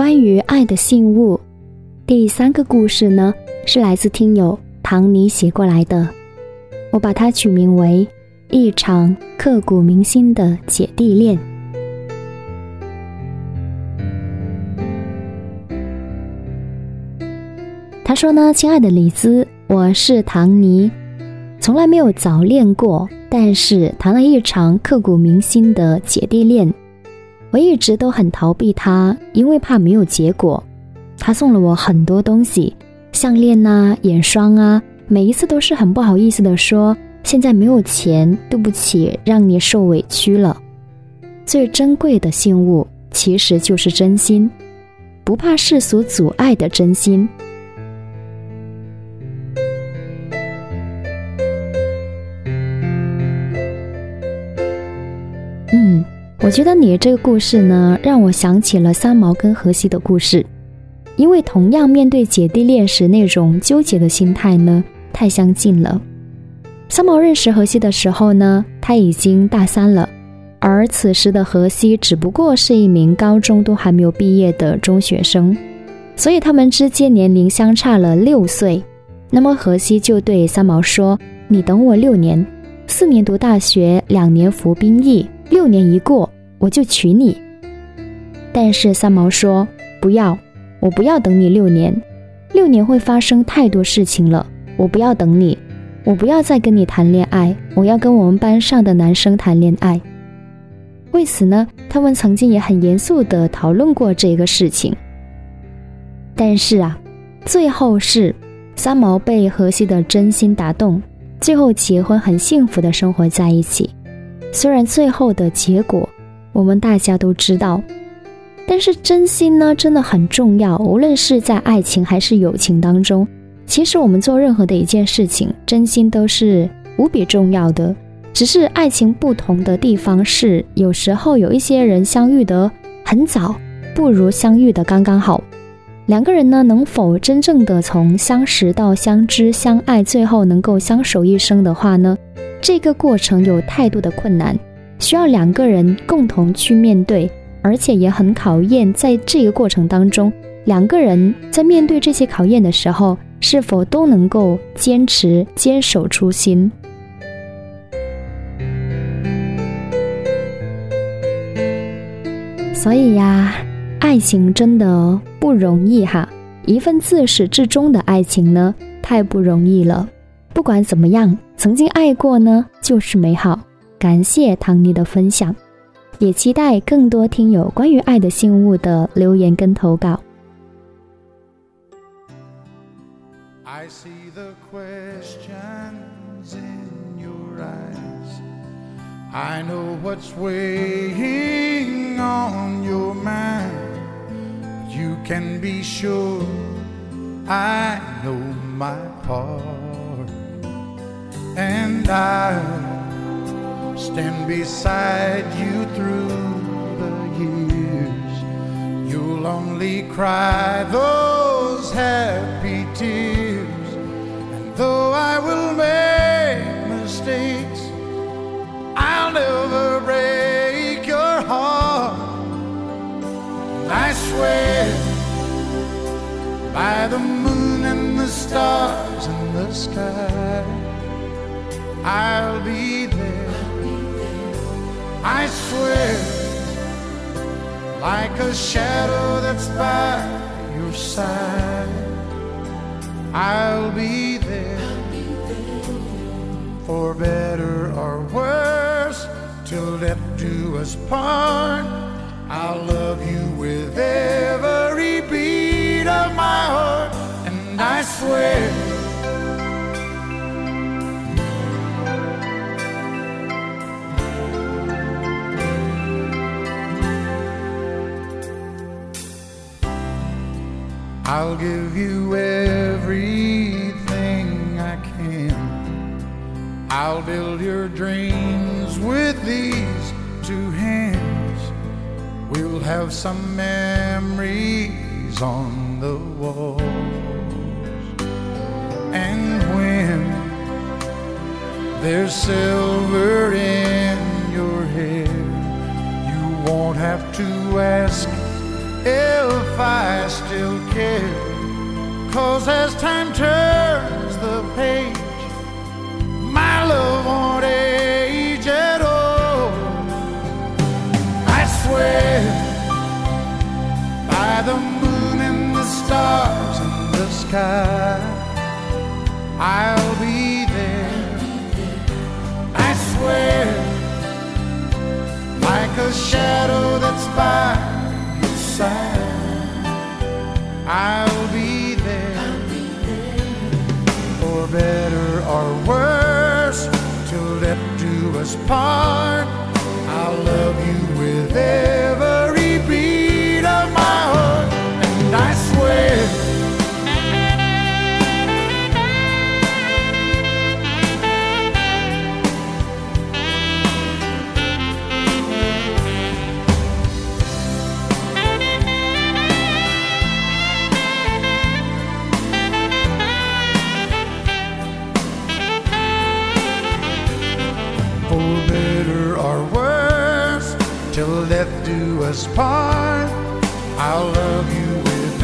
关于爱的信物。第三个故事呢，是来自听友唐尼写过来的，我把它取名为《一场刻骨铭心的姐弟恋》。他说呢，亲爱的李兹，我是唐尼，从来没有早恋过，但是谈了一场刻骨铭心的姐弟恋。我一直都很逃避他，因为怕没有结果。他送了我很多东西，项链呐、眼霜啊，每一次都是很不好意思的说：“现在没有钱，对不起，让你受委屈了。”最珍贵的信物其实就是真心，不怕世俗阻碍的真心。我觉得你这个故事呢，让我想起了三毛跟荷西的故事，因为同样面对姐弟恋时那种纠结的心态呢，太相近了。三毛认识荷西的时候呢，他已经大三了，而此时的荷西只不过是一名高中都还没有毕业的中学生，所以他们之间年龄相差了六岁。那么荷西就对三毛说：“你等我六年，四年读大学，两年服兵役。”六年一过，我就娶你。但是三毛说：“不要，我不要等你六年，六年会发生太多事情了。我不要等你，我不要再跟你谈恋爱，我要跟我们班上的男生谈恋爱。”为此呢，他们曾经也很严肃地讨论过这个事情。但是啊，最后是三毛被荷西的真心打动，最后结婚，很幸福的生活在一起。虽然最后的结果我们大家都知道，但是真心呢真的很重要。无论是在爱情还是友情当中，其实我们做任何的一件事情，真心都是无比重要的。只是爱情不同的地方是，有时候有一些人相遇得很早，不如相遇的刚刚好。两个人呢，能否真正的从相识到相知相爱，最后能够相守一生的话呢？这个过程有太多的困难，需要两个人共同去面对，而且也很考验。在这个过程当中，两个人在面对这些考验的时候，是否都能够坚持、坚守初心？所以呀，爱情真的不容易哈！一份自始至终的爱情呢，太不容易了。不管怎么样，曾经爱过呢，就是美好。感谢唐尼的分享，也期待更多听友关于爱的信物的留言跟投稿。and I'll stand beside you through the years. You'll only cry those happy tears, and though I will make mistakes, I'll never break your heart. And I swear by the moon and the stars in the sky. I'll be there. I swear, like a shadow that's by your side. I'll be there, for better or worse, till death do us part. I'll love you with every beat of my heart, and I swear. I'll give you everything I can. I'll build your dreams with these two hands. We'll have some memories on the walls. And when there's silver in your hair, you won't have to ask still care. Cause as time turns the page, my love won't age at all. I swear by the moon and the stars and the sky, I'll be there. I swear, like a shadow that's by I'll be there. For better or worse, till death do us part. I'll love you death do us part. I'll love you with